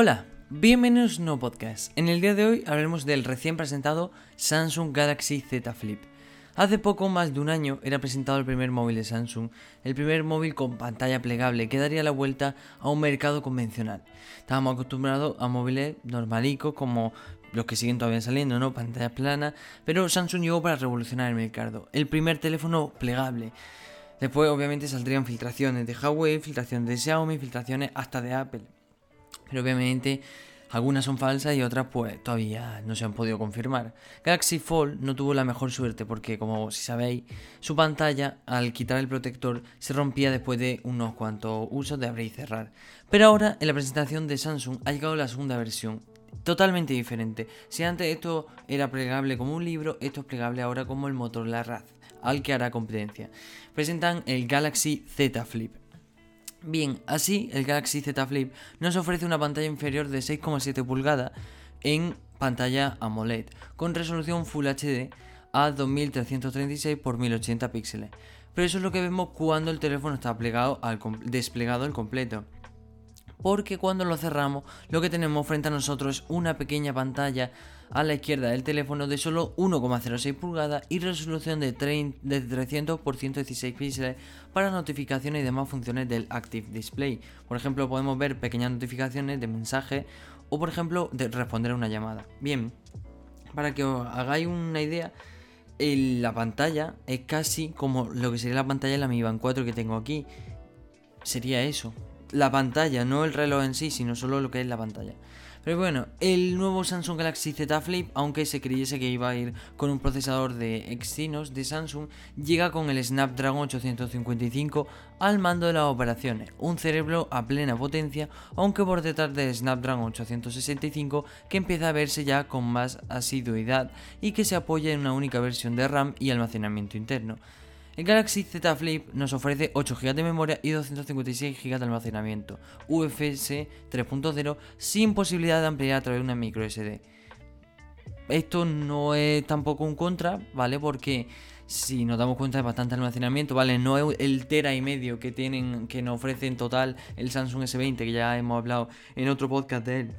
Hola, bienvenidos a un nuevo podcast. En el día de hoy hablaremos del recién presentado Samsung Galaxy Z Flip. Hace poco más de un año era presentado el primer móvil de Samsung, el primer móvil con pantalla plegable que daría la vuelta a un mercado convencional. Estábamos acostumbrados a móviles normalicos como los que siguen todavía saliendo, ¿no? Pantalla plana, pero Samsung llegó para revolucionar el mercado. El primer teléfono plegable. Después obviamente saldrían filtraciones de Huawei, filtraciones de Xiaomi, filtraciones hasta de Apple. Pero obviamente algunas son falsas y otras pues todavía no se han podido confirmar. Galaxy Fold no tuvo la mejor suerte porque como si sabéis, su pantalla al quitar el protector se rompía después de unos cuantos usos de abrir y cerrar. Pero ahora en la presentación de Samsung ha llegado la segunda versión. Totalmente diferente. Si antes esto era plegable como un libro, esto es plegable ahora como el motor La Raz, al que hará competencia. Presentan el Galaxy Z Flip. Bien, así el Galaxy Z Flip nos ofrece una pantalla inferior de 6,7 pulgadas en pantalla AMOLED con resolución Full HD a 2336 x 1080 píxeles. Pero eso es lo que vemos cuando el teléfono está plegado al desplegado al completo porque cuando lo cerramos lo que tenemos frente a nosotros es una pequeña pantalla a la izquierda del teléfono de solo 1,06 pulgadas y resolución de, 300 x 116 píxeles para notificaciones y demás funciones del Active Display. Por ejemplo, podemos ver pequeñas notificaciones de mensajes o por ejemplo de responder a una llamada. Bien, para que os hagáis una idea, la pantalla es casi como lo que sería la pantalla de la Mi Band 4 que tengo aquí. Sería eso, la pantalla, no el reloj en sí, sino solo lo que es la pantalla. Pero bueno, el nuevo Samsung Galaxy Z Flip, aunque se creyese que iba a ir con un procesador de Exynos de Samsung, llega con el Snapdragon 855 al mando de las operaciones, un cerebro a plena potencia, aunque por detrás del Snapdragon 865 que empieza a verse ya con más asiduidad y que se apoya en una única versión de RAM y almacenamiento interno. El Galaxy Z Flip nos ofrece 8 GB de memoria y 256 GB de almacenamiento, UFS 3.0 sin posibilidad de ampliar a través de una micro SD. Esto no es tampoco un contra, ¿vale? Porque si nos damos cuenta de bastante almacenamiento, ¿vale? No es el tera y medio que tienen, que nos ofrece en total el Samsung S20, que ya hemos hablado en otro podcast de él.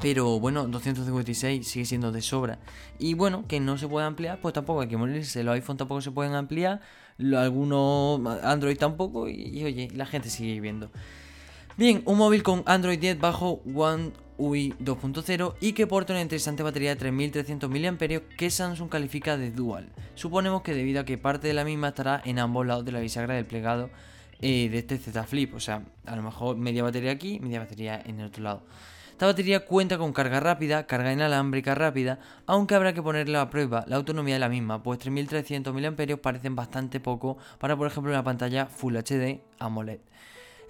Pero bueno, 256 sigue siendo de sobra. Y bueno, que no se puede ampliar, pues tampoco hay que morirse. Los iPhone tampoco se pueden ampliar, algunos Android tampoco, y, oye, la gente sigue viviendo. Bien, un móvil con Android 10 bajo One UI 2.0 y que porta una interesante batería de 3300 mAh que Samsung califica de dual. Suponemos que debido a que parte de la misma estará en ambos lados de la bisagra del plegado eh, de este Z Flip, o sea, a lo mejor media batería aquí, media batería en el otro lado. Esta batería cuenta con carga rápida, carga inalámbrica rápida, aunque habrá que ponerle a prueba la autonomía de la misma, pues 3300 mAh parecen bastante poco para por ejemplo una pantalla Full HD AMOLED.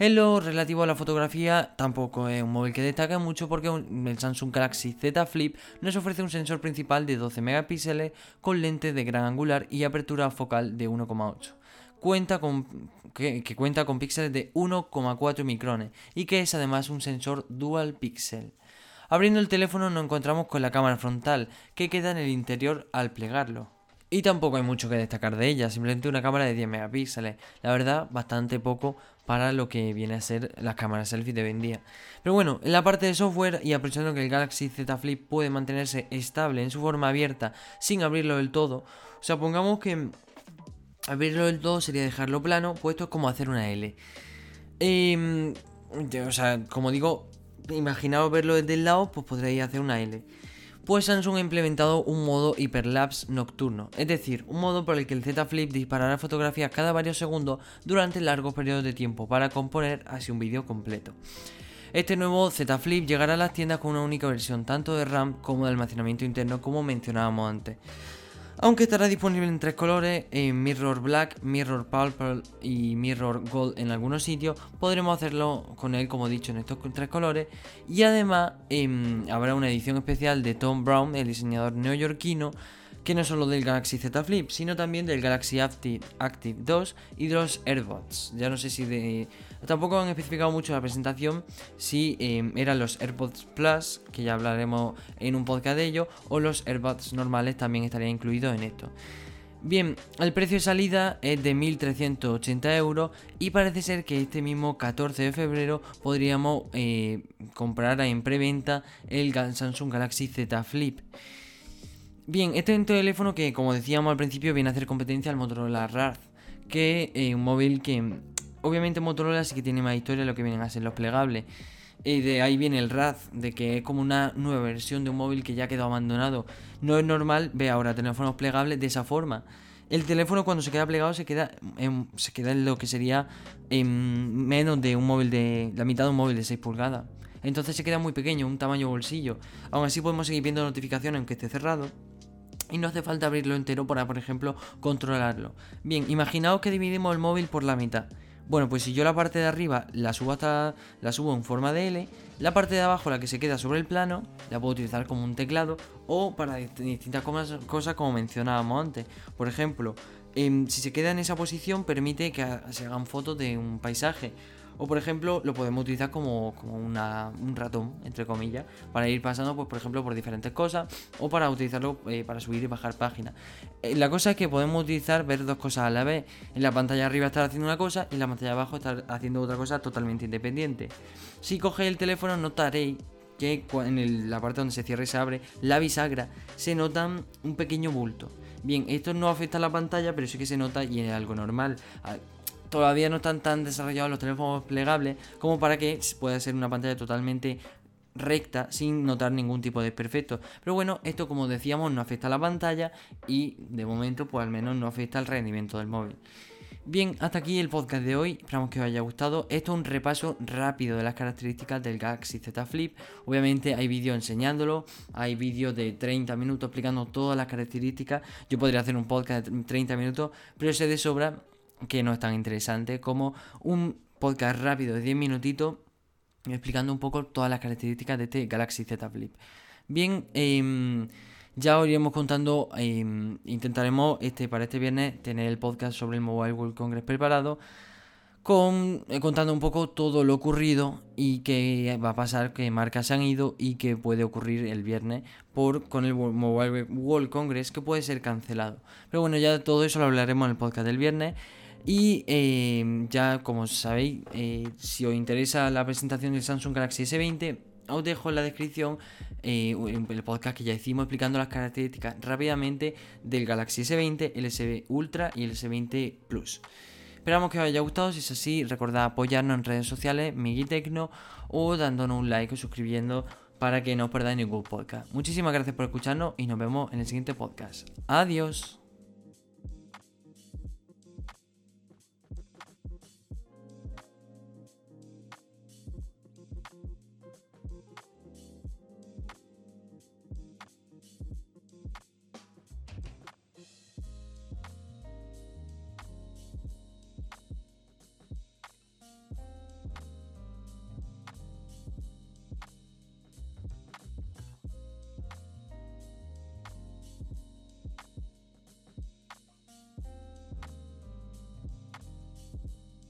En lo relativo a la fotografía, tampoco es un móvil que destaca mucho porque el Samsung Galaxy Z Flip nos ofrece un sensor principal de 12 megapíxeles con lente de gran angular y apertura focal de 1,8 cuenta con, que, cuenta con píxeles de 1,4 micrones y que es además un sensor dual pixel. Abriendo el teléfono nos encontramos con la cámara frontal, que queda en el interior al plegarlo. Y tampoco hay mucho que destacar de ella, simplemente una cámara de 10 megapíxeles. La verdad, bastante poco para lo que viene a ser las cámaras selfie de hoy en día. Pero bueno, en la parte de software y aprovechando que el Galaxy Z Flip puede mantenerse estable en su forma abierta sin abrirlo del todo, o sea, pongamos que Abrirlo del todo sería dejarlo plano, puesto como hacer una L. Em, o sea, como digo, imaginaos verlo desde el lado, pues podréis hacer una L. Pues Samsung ha implementado un modo hiperlapse nocturno, es decir, un modo por el que el Z Flip disparará fotografías cada varios segundos durante largos periodos de tiempo para componer así un vídeo completo. Este nuevo Z Flip llegará a las tiendas con una única versión tanto de RAM como de almacenamiento interno como mencionábamos antes aunque estará disponible en tres colores, en Mirror Black, Mirror Purple y Mirror Gold en algunos sitios, podremos hacerlo con él como he dicho en estos tres colores. Y además em, habrá una edición especial de Tom Brown, el diseñador neoyorquino, que no solo del Galaxy Z Flip, sino también del Galaxy Active, Active 2 y de los AirPods. Ya no sé si de... Tampoco han especificado mucho la presentación si em, eran los AirPods Plus, que ya hablaremos en un podcast de ello, o los AirPods normales también estarían incluidos en esto. Bien, el precio de salida es de 1.380 euros y parece ser que este mismo 14 de febrero podríamos eh, comprar en preventa el Samsung Galaxy Z Flip. Bien, este es un teléfono que, como decíamos al principio, viene a hacer competencia al Motorola Razr, que es un móvil que, obviamente, Motorola sí que tiene más historia de lo que vienen a ser los plegables. Y de ahí viene el Raz, de que es como una nueva versión de un móvil que ya quedado abandonado. No es normal ver ahora teléfonos plegables de esa forma. El teléfono cuando se queda plegado se queda en, se queda lo que sería en menos de un móvil de la mitad de un móvil de 6 pulgadas. Entonces se queda muy pequeño, un tamaño bolsillo. Aún así podemos seguir viendo notificaciones aunque esté cerrado. Y no hace falta abrirlo entero para, por ejemplo, controlarlo. Bien, imaginaos que dividimos el móvil por la mitad. Bueno, pues si yo la parte de arriba la subo hasta la subo en forma de L, la parte de abajo, la que se queda sobre el plano, la puedo utilizar como un teclado o para distintas cosas como mencionábamos antes. Por ejemplo, em, si se queda en esa posición permite que se hagan fotos de un paisaje o por ejemplo, lo podemos utilizar como, un ratón, entre comillas, para ir pasando, pues, por ejemplo, por diferentes cosas, o para utilizarlo eh, para subir y bajar páginas. Eh, la cosa es que podemos utilizar, ver dos cosas a la vez. En la pantalla arriba estar haciendo una cosa y en la pantalla abajo estar haciendo otra cosa totalmente independiente. Si cogéis el teléfono, notaréis que en la parte donde se cierra y se abre la bisagra se nota un pequeño bulto. Bien, esto no afecta a la pantalla, pero sí que se nota y es algo normal todavía no están tan desarrollados los teléfonos plegables como para que pueda ser una pantalla totalmente recta sin notar ningún tipo de desperfecto. Pero bueno, esto como decíamos no afecta a la pantalla y de momento pues al menos no afecta al rendimiento del móvil. Bien, hasta aquí el podcast de hoy, esperamos que os haya gustado. Esto es un repaso rápido de las características del Galaxy Z Flip. Obviamente hay vídeos enseñándolo, hay vídeos de 30 minutos explicando todas las características. Yo podría hacer un podcast de 30 minutos, pero sé de sobra que no es tan interesante como un podcast rápido de 10 minutitos explicando un poco todas las características de este Galaxy Z Flip. Bien, em, ya os iremos contando, em, intentaremos este, para este viernes tener el podcast sobre el Mobile World Congress preparado, con, eh, contando un poco todo lo ocurrido y qué va a pasar, qué marcas se han ido y qué puede ocurrir el viernes por, con el Mobile World Congress que puede ser cancelado. Pero bueno, ya todo eso lo hablaremos en el podcast del viernes. Y eh, ya como sabéis, eh, si os interesa la presentación del Samsung Galaxy S20, os dejo en la descripción eh, el podcast que ya hicimos explicando las características rápidamente del Galaxy S20, el S20 Ultra y el S20 Plus. Esperamos que os haya gustado, si es así, recordad apoyarnos en redes sociales, Migitecno, o dándonos un like o suscribiendo para que no os perdáis ningún podcast. Muchísimas gracias por escucharnos y nos vemos en el siguiente podcast. Adiós.